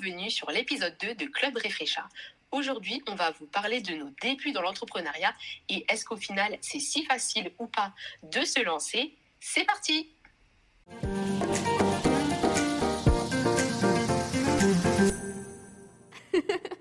bienvenue sur l'épisode 2 de Club Réflécha. Aujourd'hui, on va vous parler de nos débuts dans l'entrepreneuriat et est-ce qu'au final, c'est si facile ou pas de se lancer? C'est parti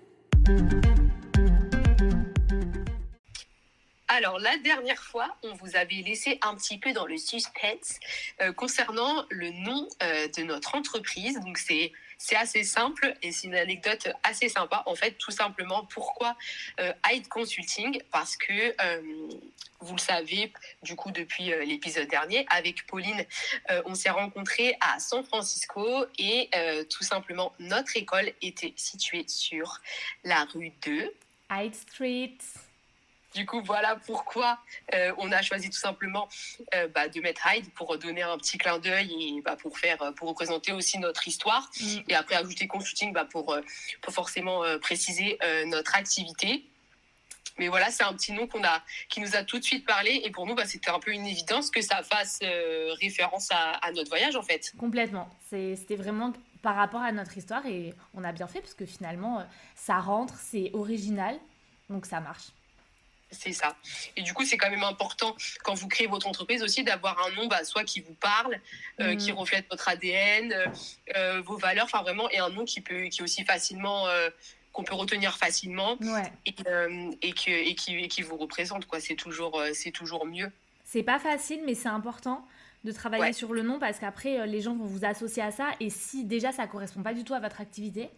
Alors, la dernière fois, on vous avait laissé un petit peu dans le suspense euh, concernant le nom euh, de notre entreprise. Donc, c'est c'est assez simple et c'est une anecdote assez sympa. En fait, tout simplement, pourquoi euh, Hyde Consulting? Parce que, euh, vous le savez, du coup, depuis euh, l'épisode dernier, avec Pauline, on s'est rencontrés à San Francisco et tout simplement, notre école était située sur la rue 2. Hyde Street. Du coup, voilà pourquoi euh, on a choisi tout simplement euh, bah, de mettre Hyde pour donner un petit clin d'œil et bah, pour faire, pour représenter aussi notre histoire. Mm. Et après ajouter consulting bah, pour, euh, pour forcément euh, préciser euh, notre activité. Mais voilà, c'est un petit nom qu'on a, qui nous a tout de suite parlé. Et pour nous, bah, c'était un peu une évidence que ça fasse euh, référence à, à notre voyage, en fait. Complètement. C'était vraiment par rapport à notre histoire et on a bien fait parce que finalement, euh, ça rentre, c'est original, donc ça marche. C'est ça. Et du coup, c'est quand même important quand vous créez votre entreprise aussi d'avoir un nom, bah, soit qui vous parle, euh, Mm. qui reflète votre ADN, euh, euh, vos valeurs, enfin vraiment, et un nom qui peut, qui est aussi facilement, euh, qu'on peut retenir facilement Ouais. et, et, que, et, qui, et qui vous représente, quoi. C'est toujours, c'est toujours mieux. C'est pas facile, mais c'est important de travailler Ouais. sur le nom parce qu'après, les gens vont vous associer à ça et si déjà ça correspond pas du tout à votre activité,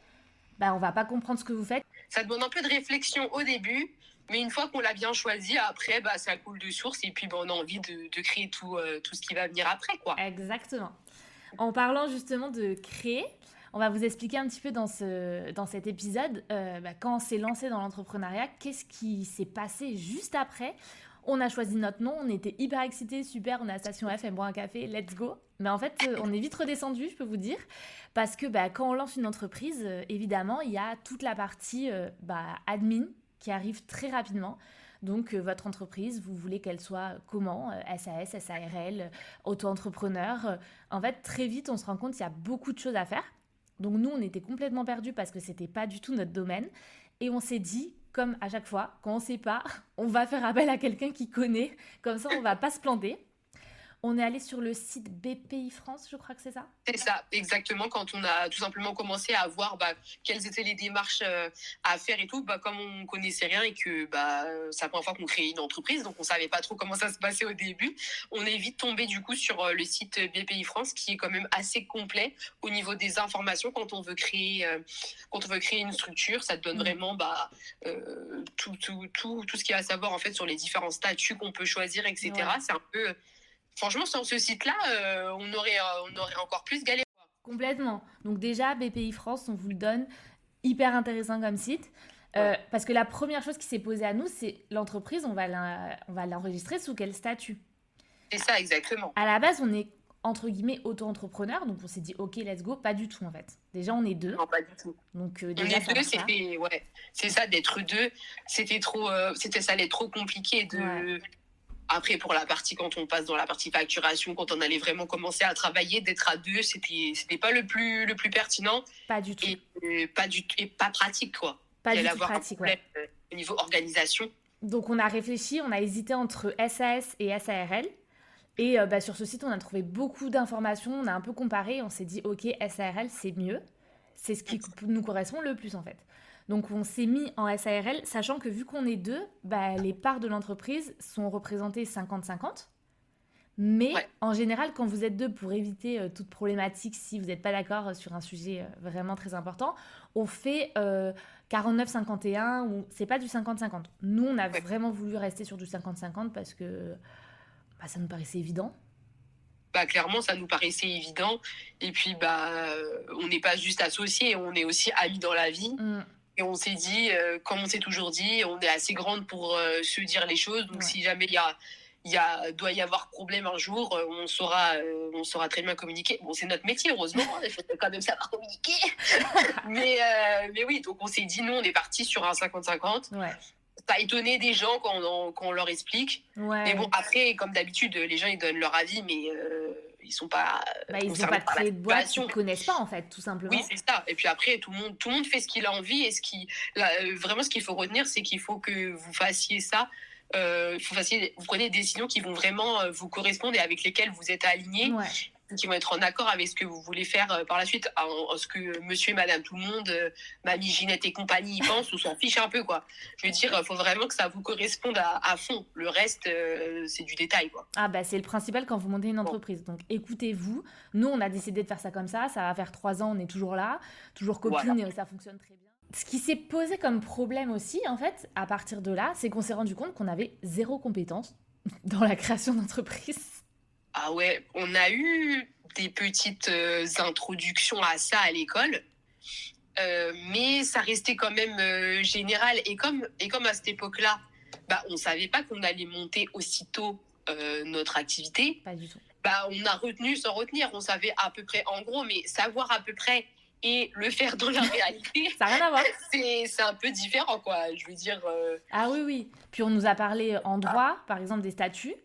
bah, on va pas comprendre ce que vous faites. Ça demande un peu de réflexion au début, mais une fois qu'on l'a bien choisi, après, bah, ça coule de source et puis bah, on a envie de, créer tout, euh, tout ce qui va venir après, quoi. Exactement. En parlant justement de créer, on va vous expliquer un petit peu dans, ce, dans cet épisode, euh, bah, quand on s'est lancé dans l'entrepreneuriat, qu'est-ce qui s'est passé juste après. On a choisi notre nom, on était hyper excités, super, on est à Station F, elle boit un café, let's go. Mais en fait, euh, on est vite redescendu, je peux vous dire, parce que bah, quand on lance une entreprise, évidemment, il y a toute la partie bah, admin qui arrive très rapidement. Donc, euh, votre entreprise, vous voulez qu'elle soit comment Euh, SAS, SARL, euh, auto-entrepreneur. En fait, très vite, on se rend compte qu'il y a beaucoup de choses à faire. Donc, nous, on était complètement perdus parce que c'était pas du tout notre domaine. Et on s'est dit, comme à chaque fois, quand on sait pas, on va faire appel à quelqu'un qui connaît. Comme ça, on va pas se planter. On est allé sur le site BPI France, je crois que c'est ça? C'est ça, exactement. Quand on a tout simplement commencé à voir bah, quelles étaient les démarches euh, à faire et tout, bah, comme on connaissait rien et que bah, c'est la première fois qu'on créait une entreprise, donc on savait pas trop comment ça se passait au début, on est vite tombé du coup sur euh, le site BPI France qui est quand même assez complet au niveau des informations quand on veut créer, euh, quand on veut créer une structure. Ça te donne Mhm. vraiment bah, tout, tout, tout, tout ce qu'il y a à savoir en fait sur les différents statuts qu'on peut choisir, etc. Ouais. C'est un peu. Franchement, sur ce site-là, euh, on, aurait, euh, on aurait encore plus galéré. Complètement. Donc déjà, BPI France, on vous le donne. Hyper intéressant comme site. Euh, parce que la première chose qui s'est posée à nous, c'est l'entreprise, on va on l'enregistrer sous quel statut? C'est ça, exactement. À la base, on est entre guillemets auto-entrepreneur, donc on s'est dit ok, let's go. Pas du tout en fait. Déjà, on est deux. Non, pas du tout. Donc euh, On déjà, est ça deux, c'était ouais, c'est ça d'être deux, c'était trop, euh, c'était ça allait être trop compliqué de. Ouais. Après, pour la partie quand on passe dans la partie facturation, quand on allait vraiment commencer à travailler, d'être à deux, c'était c'était pas le plus le plus pertinent Pas du tout. et euh, pas du et pas pratique quoi. Pas du tout pratique, ouais. problème, euh, au niveau organisation. Donc on a réfléchi, on a hésité entre SAS et SARL. Et euh, bah, sur ce site, on a trouvé beaucoup d'informations, on a un peu comparé, on s'est dit ok, SARL c'est mieux. C'est ce qui nous correspond le plus en fait. Donc on s'est mis en SARL, sachant que vu qu'on est deux, bah, les parts de l'entreprise sont représentées 50-50. Mais Ouais. en général, quand vous êtes deux, pour éviter euh, toute problématique, si vous n'êtes pas d'accord sur un sujet euh, vraiment très important, on fait euh, 49-51 ou c'est pas du 50-50. Nous, on a Ouais. vraiment voulu rester sur du 50-50 parce que bah, ça nous paraissait évident. Bah clairement, ça nous paraissait évident. Et puis bah, euh, on n'est pas juste associés, on est aussi amis dans la vie. Mm. Et on s'est dit, euh, comme on s'est toujours dit, on est assez grande pour euh, se dire les choses. Donc Ouais. si jamais il y a, il y a, doit y avoir problème un jour, euh, on saura, euh, on saura très bien communiquer. Bon, c'est notre métier, heureusement. hein, il faut quand même savoir communiquer. mais, mais oui, donc on s'est dit, nous, on est parti sur un 50-50. Ouais. Ça a étonné des gens quand on, quand on leur explique. Ouais. Mais bon, après, comme d'habitude, les gens, ils donnent leur avis, mais ils sont pas. Bah, ils n'ont pas créé de boîte, ils ne connaissent pas en fait, tout simplement. Oui, c'est ça. Et puis après, tout le monde, tout le monde fait ce qu'il a envie et ce qui, vraiment, ce qu'il faut retenir, c'est qu'il faut que vous fassiez ça. Euh, faut fassiez, vous prenez des décisions qui vont vraiment vous correspondre et avec lesquelles vous êtes aligné. Ouais qui vont être en accord avec ce que vous voulez faire euh, par la suite, en, ce que monsieur et madame tout le monde, euh, mamie Ginette et compagnie y pensent ou s'en fichent un peu. quoi. Je veux dire, il faut vraiment que ça vous corresponde à, fond. Le reste, euh, c'est du détail. quoi. Ah bah c'est le principal quand vous montez une entreprise. Donc écoutez-vous. Nous, on a décidé de faire ça comme ça. Ça va faire trois ans, on est toujours là, toujours copines et ça fonctionne très bien. Ce qui s'est posé comme problème aussi, en fait, à partir de là, c'est qu'on s'est rendu compte qu'on avait zéro compétence dans la création d'entreprise. Ah ouais, on a eu des petites euh, introductions à ça à l'école. Euh, mais ça restait quand même euh, général. Et comme, et comme à cette époque-là, bah, on ne savait pas qu'on allait monter aussitôt notre activité. Pas du tout. Bah, on a retenu sans retenir. On savait à peu près, en gros, mais savoir à peu près et le faire dans la réalité. ça n'a rien à voir. C'est un peu différent, quoi. Je veux dire. Ah oui, oui. Puis on nous a parlé en droit, par exemple, des statuts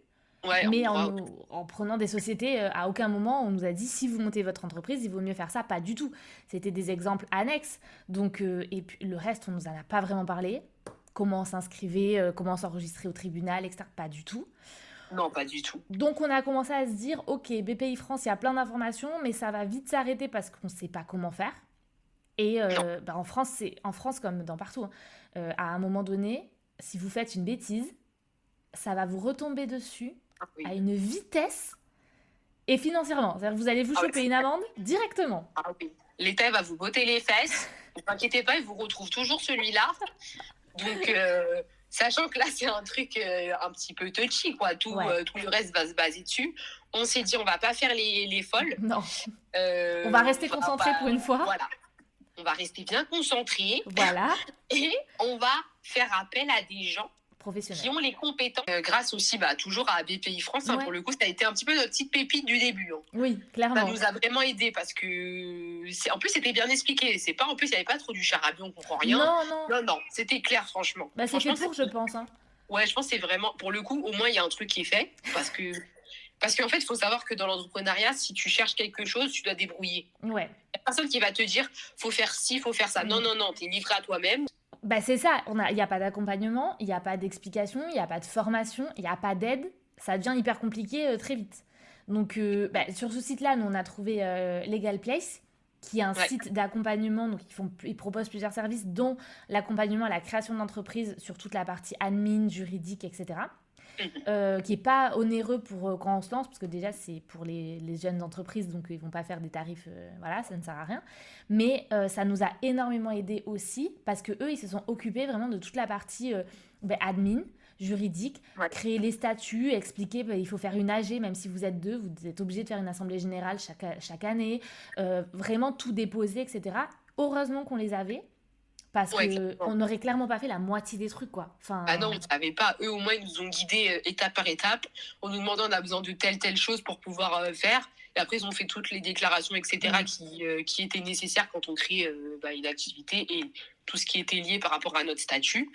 mais en, prenant des sociétés, euh, à aucun moment on nous a dit si vous montez votre entreprise, il vaut mieux faire ça. Pas du tout. C'était des exemples annexes. Donc, euh, et puis le reste, on nous en a pas vraiment parlé. Comment s'inscrivait, euh, comment s'enregistrer au tribunal, etc. Pas du tout. Non, pas du tout. Donc on a commencé à se dire, ok, BPI France, il y a plein d'informations, mais ça va vite s'arrêter parce qu'on ne sait pas comment faire. Et bah, en France, c'est en France comme dans partout. Hein, à un moment donné, si vous faites une bêtise, ça va vous retomber dessus à une vitesse et financièrement. C'est-à-dire que vous allez vous ah choper une amende directement. Ah oui. L'État va vous botter les fesses. Ne vous inquiétez pas, il vous retrouve toujours celui-là. Donc, euh, sachant que là, c'est un truc euh, un petit peu touchy, quoi. Tout, euh, tout le reste va se baser dessus. On s'est dit, on va pas faire les, les folles. Non. on va rester concentré pour une fois. Voilà. On va rester bien concentré. Voilà. Et on va faire appel à des gens qui ont les compétences. Euh, grâce aussi, bah, toujours à BPI France, hein, pour le coup, ça a été un petit peu notre petite pépite du début. Hein. Oui, clairement. Ça nous a vraiment aidé parce que, en plus, c'était bien expliqué. C'est pas, en plus, il n'y avait pas trop du charabion, on comprend rien. Non, non. Non, non, c'était clair, franchement. Bah, c'est fait pour, je pense. Hein. Ouais, je pense que c'est vraiment, pour le coup, au moins, il y a un truc qui est fait parce que. Parce qu'en fait, il faut savoir que dans l'entrepreneuriat, si tu cherches quelque chose, tu dois débrouiller. Ouais. Il n'y a personne qui va te dire, faut faire ci, faut faire ça. Non, non, non, tu es livré à toi-même. Bah c'est ça, il n'y a, pas d'accompagnement, il n'y a pas d'explication, il n'y a pas de formation, il n'y a pas d'aide. Ça devient hyper compliqué euh, très vite. Donc euh, bah, sur ce site-là, nous on a trouvé euh, Legal Place, qui est un site d'accompagnement. Donc ils, font, ils proposent plusieurs services, dont l'accompagnement à la création d'entreprise sur toute la partie admin, juridique, etc. Euh, qui n'est pas onéreux pour euh, quand on se lance, parce que déjà c'est pour les, les, jeunes entreprises, donc ils vont pas faire des tarifs, euh, voilà, ça ne sert à rien. Mais ça nous a énormément aidé aussi, parce que eux, ils se sont occupés vraiment de toute la partie ben, admin, juridique, créer les statuts, expliquer ben, il faut faire une AG, même si vous êtes deux, vous êtes obligé de faire une assemblée générale chaque, chaque année, vraiment tout déposer, etc. Heureusement qu'on les avait, parce qu'on n'aurait clairement pas fait la moitié des trucs, quoi. Enfin... Ah non, on ne savait pas. Eux, au moins, ils nous ont guidés euh, étape par étape. On nous demandait, on a besoin de telle, telle chose pour pouvoir euh, faire. Et après, ils ont fait toutes les déclarations, etc., mm. qui, euh, qui étaient nécessaires quand on crée bah, une activité et tout ce qui était lié par rapport à notre statut.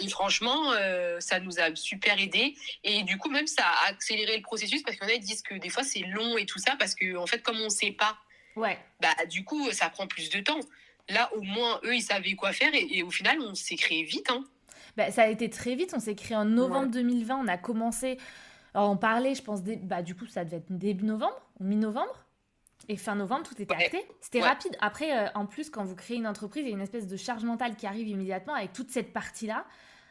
Et franchement, ça nous a super aidé. Et du coup, même, ça a accéléré le processus parce qu'on a disent que des fois, c'est long et tout ça parce que, en fait, comme on ne sait pas, ouais. bah, du coup, ça prend plus de temps. Là, au moins, eux, ils savaient quoi faire et, au final, on s'est créé vite. Hein. Bah, ça a été très vite. On s'est créé en novembre 2020. On a commencé. à en parler, je pense, bah, du coup, ça devait être début novembre ou mi-novembre. Et fin novembre, tout était acté. C'était rapide. Après, euh, en plus, quand vous créez une entreprise, il y a une espèce de charge mentale qui arrive immédiatement avec toute cette partie-là.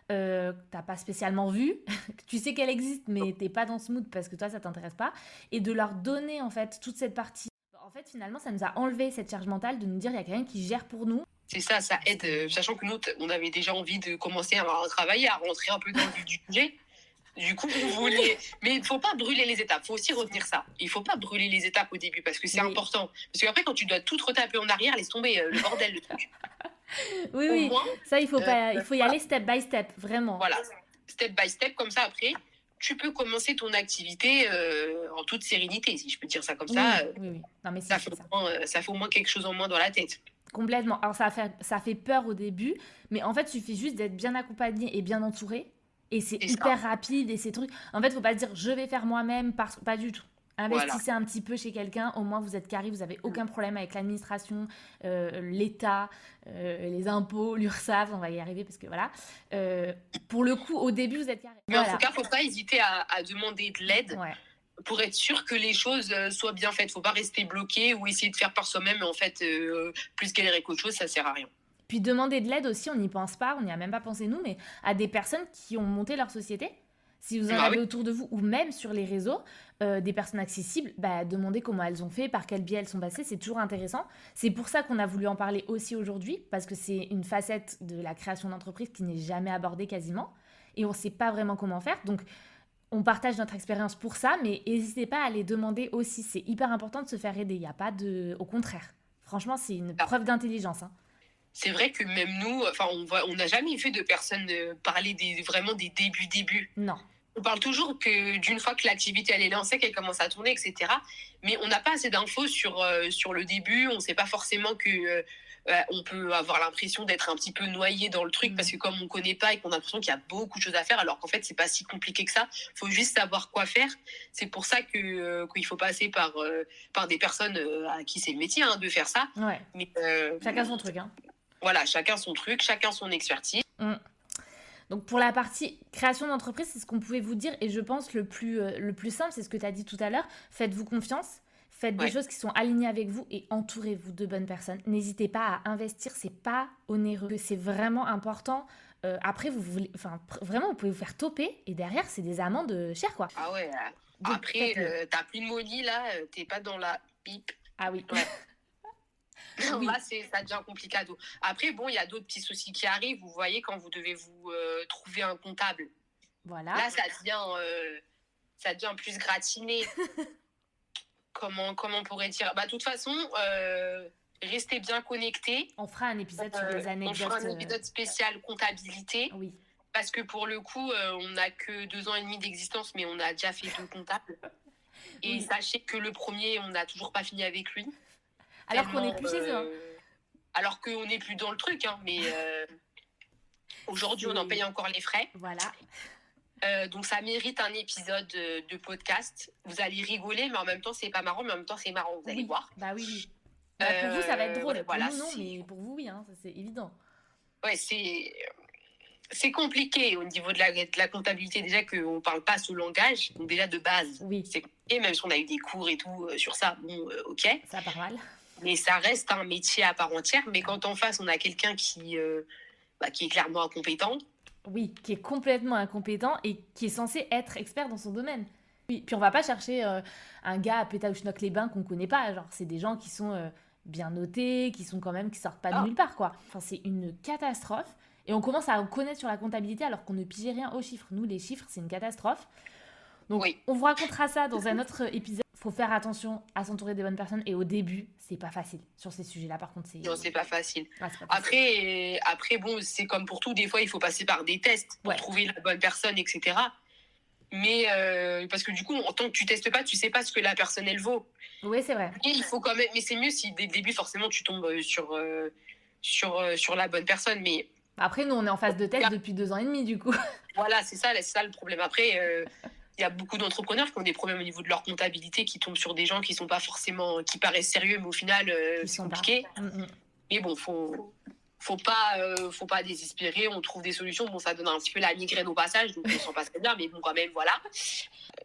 Euh, t'as pas spécialement vu, tu sais qu'elle existe, mais t'es pas dans ce mood parce que toi ça t'intéresse pas, et de leur donner en fait toute cette partie en fait, finalement, ça nous a enlevé cette charge mentale de nous dire il y a quelqu'un qui gère pour nous. C'est ça, ça aide, euh, sachant que nous, on avait déjà envie de commencer à travailler, à rentrer un peu dans le du sujet. Du coup, vous voulez. Mais il ne faut pas brûler les étapes. Il faut aussi retenir ça. Il ne faut pas brûler les étapes au début parce que c'est important. Parce qu'après, quand tu dois tout retaper en arrière, laisse tomber euh, le bordel, le truc. oui, oui. ça, il faut, pas... il faut y aller step by step, vraiment. Voilà. Step by step, comme ça, après, tu peux commencer ton activité euh, en toute sérénité, si je peux dire ça comme ça. Oui, oui. Non, mais ça, fait ça. Moins, ça fait au moins quelque chose en moins dans la tête. Complètement. Alors ça fait, ça fait peur au début, mais en fait, il suffit juste d'être bien accompagné et bien entouré. Et c'est hyper rapide et ces trucs. En fait, faut pas dire je vais faire moi-même, parce... pas du tout. Investissez un petit peu chez quelqu'un, au moins vous êtes carré, vous n'avez aucun problème avec l'administration, euh, l'État, euh, les impôts, l'URSSAF, on va y arriver parce que voilà. Euh, pour le coup, au début, vous êtes carré. Mais en tout cas, il ne faut pas hésiter à, demander de l'aide. Pour être sûr que les choses soient bien faites. Il ne faut pas rester bloqué ou essayer de faire par soi-même, mais en fait, plus galérer qu'autre chose, ça ne sert à rien. Puis demander de l'aide aussi, on n'y pense pas, on n'y a même pas pensé nous, mais à des personnes qui ont monté leur société. Si vous en bah avez autour de vous ou même sur les réseaux, euh, des personnes accessibles, bah, demandez comment elles ont fait, par quel biais elles sont passées, c'est toujours intéressant. C'est pour ça qu'on a voulu en parler aussi aujourd'hui, parce que c'est une facette de la création d'entreprise qui n'est jamais abordée quasiment, et on ne sait pas vraiment comment faire. Donc, on partage notre expérience pour ça, mais n'hésitez pas à les demander aussi. C'est hyper important de se faire aider. Il n'y a pas de. Au contraire. Franchement, c'est une preuve d'intelligence. Hein c'est vrai que même nous, enfin, on on n'a jamais vu de personnes euh, parler des, vraiment des débuts, débuts. Non. On parle toujours que d'une fois que l'activité elle est lancée, qu'elle commence à tourner, etc. Mais on n'a pas assez d'infos sur euh, sur le début. On ne sait pas forcément que euh, on peut avoir l'impression d'être un petit peu noyé dans le truc parce que comme on connaît pas et qu'on a l'impression qu'il y a beaucoup de choses à faire, alors qu'en fait c'est pas si compliqué que ça. Il faut juste savoir quoi faire. C'est pour ça que qu'il faut passer par par des personnes à qui c'est le métier hein, de faire ça. Ouais. Mais chacun son truc. Hein. Voilà, chacun son truc, chacun son expertise. Mm. Donc pour la partie création d'entreprise, c'est ce qu'on pouvait vous dire et je pense le plus, euh, le plus simple, c'est ce que tu as dit tout à l'heure, faites-vous confiance, faites des choses qui sont alignées avec vous et entourez-vous de bonnes personnes. N'hésitez pas à investir, c'est pas onéreux, c'est vraiment important. Euh, après, vous voulez, enfin, vraiment, vous pouvez vous faire toper et derrière, c'est des amendes chères, quoi. Ah ouais. après, euh, t'as plus de money là, t'es pas dans la pipe. Ah oui. oui. Là, ça devient compliqué. Après, bon, il y a d'autres petits soucis qui arrivent. Vous voyez, quand vous devez vous euh, trouver un comptable. Voilà. Là, ça devient, euh, ça devient plus gratiné. comment, comment on pourrait dire? Bah, de toute façon, euh, restez bien connectés. On fera un épisode sur les anecdotes. On fera un épisode spécial comptabilité. Oui. Parce que pour le coup, on n'a que deux ans et demi d'existence, mais on a déjà fait deux comptables. Et sachez que le premier, on n'a toujours pas fini avec lui. Alors qu'on n'est plus chez eux. Hein. Euh, alors qu'on n'est plus dans le truc, hein, mais euh, aujourd'hui, on en paye encore les frais. Voilà. Euh, donc ça mérite un épisode de, podcast. Vous allez rigoler, mais en même temps c'est pas marrant, mais en même temps c'est marrant. Vous allez voir. Bah oui. Bah, pour vous ça va être drôle. Voilà, pour nous non, mais pour vous oui, hein, c'est évident. Ouais, c'est c'est compliqué au niveau de la, de la comptabilité déjà qu'on parle pas ce langage, donc déjà de base. Oui. C'est et même si on a eu des cours et tout sur ça, bon, ok. Ça part mal mais ça reste un métier à part entière. Mais quand en face, on a quelqu'un qui, euh, bah, qui est clairement incompétent. Oui, qui est complètement incompétent et qui est censé être expert dans son domaine. Oui, puis on va pas chercher euh, un gars à Pétaouchnok les bains qu'on connaît pas. Genre, c'est des gens qui sont euh, bien notés, qui sont quand même, qui sortent pas de ah. nulle part, quoi. Enfin, c'est une catastrophe. Et on commence à connaître sur la comptabilité alors qu'on ne pigeait rien aux chiffres. Nous, les chiffres, c'est une catastrophe. Donc, oui. on vous racontera ça dans un autre épisode faut faire attention à s'entourer des bonnes personnes. Et au début c'est pas facile sur ces sujets là par contre c'est non c'est pas facile. Après après bon c'est comme pour tout. Des fois il faut passer par des tests pour trouver la bonne personne etc mais euh, parce que du coup en tant que tu testes pas tu sais pas ce que la personne elle vaut. Oui c'est vrai. Et il faut quand même mais c'est mieux si dès le début forcément tu tombes euh, sur euh, sur sur la bonne personne. Mais après nous on est en phase de test depuis deux ans et demi du coup. Voilà c'est ça c'est ça le problème. Après il y a beaucoup d'entrepreneurs qui ont des problèmes au niveau de leur comptabilité, qui tombent sur des gens qui sont pas forcément, qui paraissent sérieux, mais au final, euh, c'est compliqué. Mm, mm. Mais bon, faut, faut pas, euh, faut pas désespérer. On trouve des solutions. Bon, ça donne un petit peu la migraine au passage, donc on s'en passe très bien, mais bon, quand même, voilà.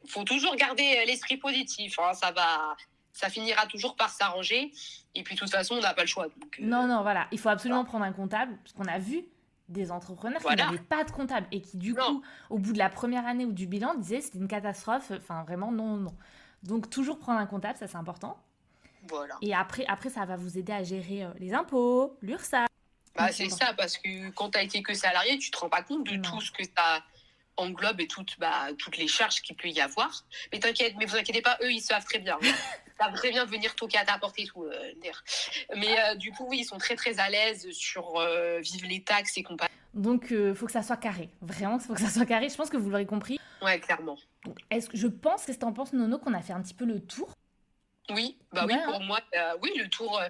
Faut toujours garder euh, l'esprit positif. Hein. ça va, ça finira toujours par s'arranger. Et puis, de toute façon, on n'a pas le choix. non, non, voilà. Il faut absolument prendre un comptable, parce qu'on a vu des entrepreneurs qui n'avaient pas de comptable et qui, du coup, au bout de la première année ou du bilan, disaient c'était une catastrophe. Enfin, vraiment, non, non. Donc, toujours prendre un comptable, ça c'est important. Voilà. Et après, après, ça va vous aider à gérer euh, les impôts, l'URSSAF. Bah, c'est ça, parce que quand tu as été que salarié, tu te rends pas compte de tout ce que ça englobe et toutes, bah, toutes les charges qu'il peut y avoir. Mais t'inquiète, mais vous inquiétez pas, eux, ils savent très bien. Ils savent très bien venir toquer à ta porte et tout. Euh, mais euh, du coup, oui, ils sont très très à l'aise sur euh, vivre les taxes et compagnie. Donc, il faut que ça soit carré. Vraiment, il faut que ça soit carré. Je pense que vous l'aurez compris. Ouais, clairement. est-ce que je pense, qu'est-ce que t'en penses, Nono, qu'on a fait un petit peu le tour? Oui, bah oui, pour moi, oui, le tour,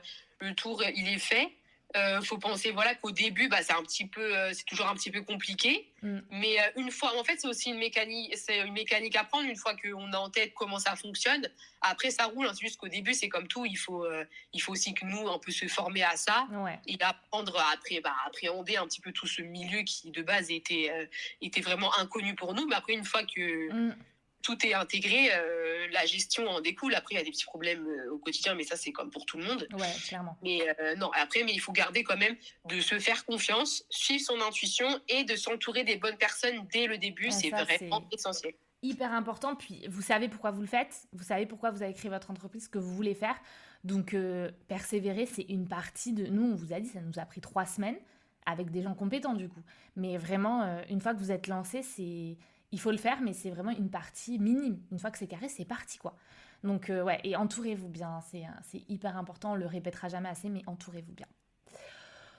le tour, il est fait. Euh, faut penser voilà qu'au début, bah, c'est un petit peu, euh, c'est toujours un petit peu compliqué. Mm. Mais euh, une fois, en fait, c'est aussi une mécanique, c'est une mécanique à prendre. Une fois qu'on a en tête comment ça fonctionne, après ça roule. Hein. C'est juste qu'au début, c'est comme tout. Il faut, il faut aussi que nous, on peut se former à ça et apprendre à après, bah, appréhender un petit peu tout ce milieu qui de base était, était vraiment inconnu pour nous. Mais après, une fois que mm tout est intégré, euh, la gestion en découle. Après, il y a des petits problèmes euh, au quotidien, mais ça, c'est comme pour tout le monde. Ouais, clairement. Mais euh, non, après, mais il faut garder quand même de se faire confiance, suivre son intuition et de s'entourer des bonnes personnes dès le début. c'est vraiment essentiel. Hyper important. Puis, vous savez pourquoi vous le faites. Vous savez pourquoi vous avez créé votre entreprise, ce que vous voulez faire. Donc, persévérer, c'est une partie de. Nous, on vous a dit, ça nous a pris trois semaines avec des gens compétents, du coup. Mais vraiment, une fois que vous êtes lancé, c'est il faut le faire, mais c'est vraiment une partie minime. Une fois que c'est carré, c'est parti, quoi. Donc, euh, ouais, et entourez-vous bien, c'est hyper important, on le répétera jamais assez, mais entourez-vous bien.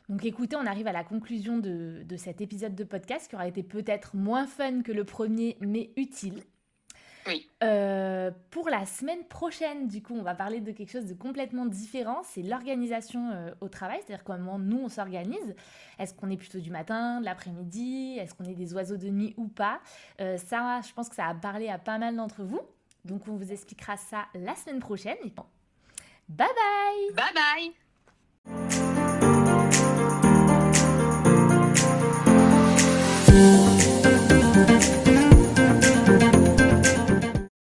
Donc écoutez, on arrive à la conclusion de, de cet épisode de podcast qui aura été peut-être moins fun que le premier, mais utile. Oui. Euh, pour la semaine prochaine, du coup, on va parler de quelque chose de complètement différent. C'est l'organisation euh, au travail, c'est-à-dire comment nous on s'organise. Est-ce qu'on est plutôt du matin, de l'après-midi? Est-ce qu'on est des oiseaux de nuit ou pas? Euh, Ça, je pense que ça a parlé à pas mal d'entre vous. Donc on vous expliquera ça la semaine prochaine. Bye bye Bye bye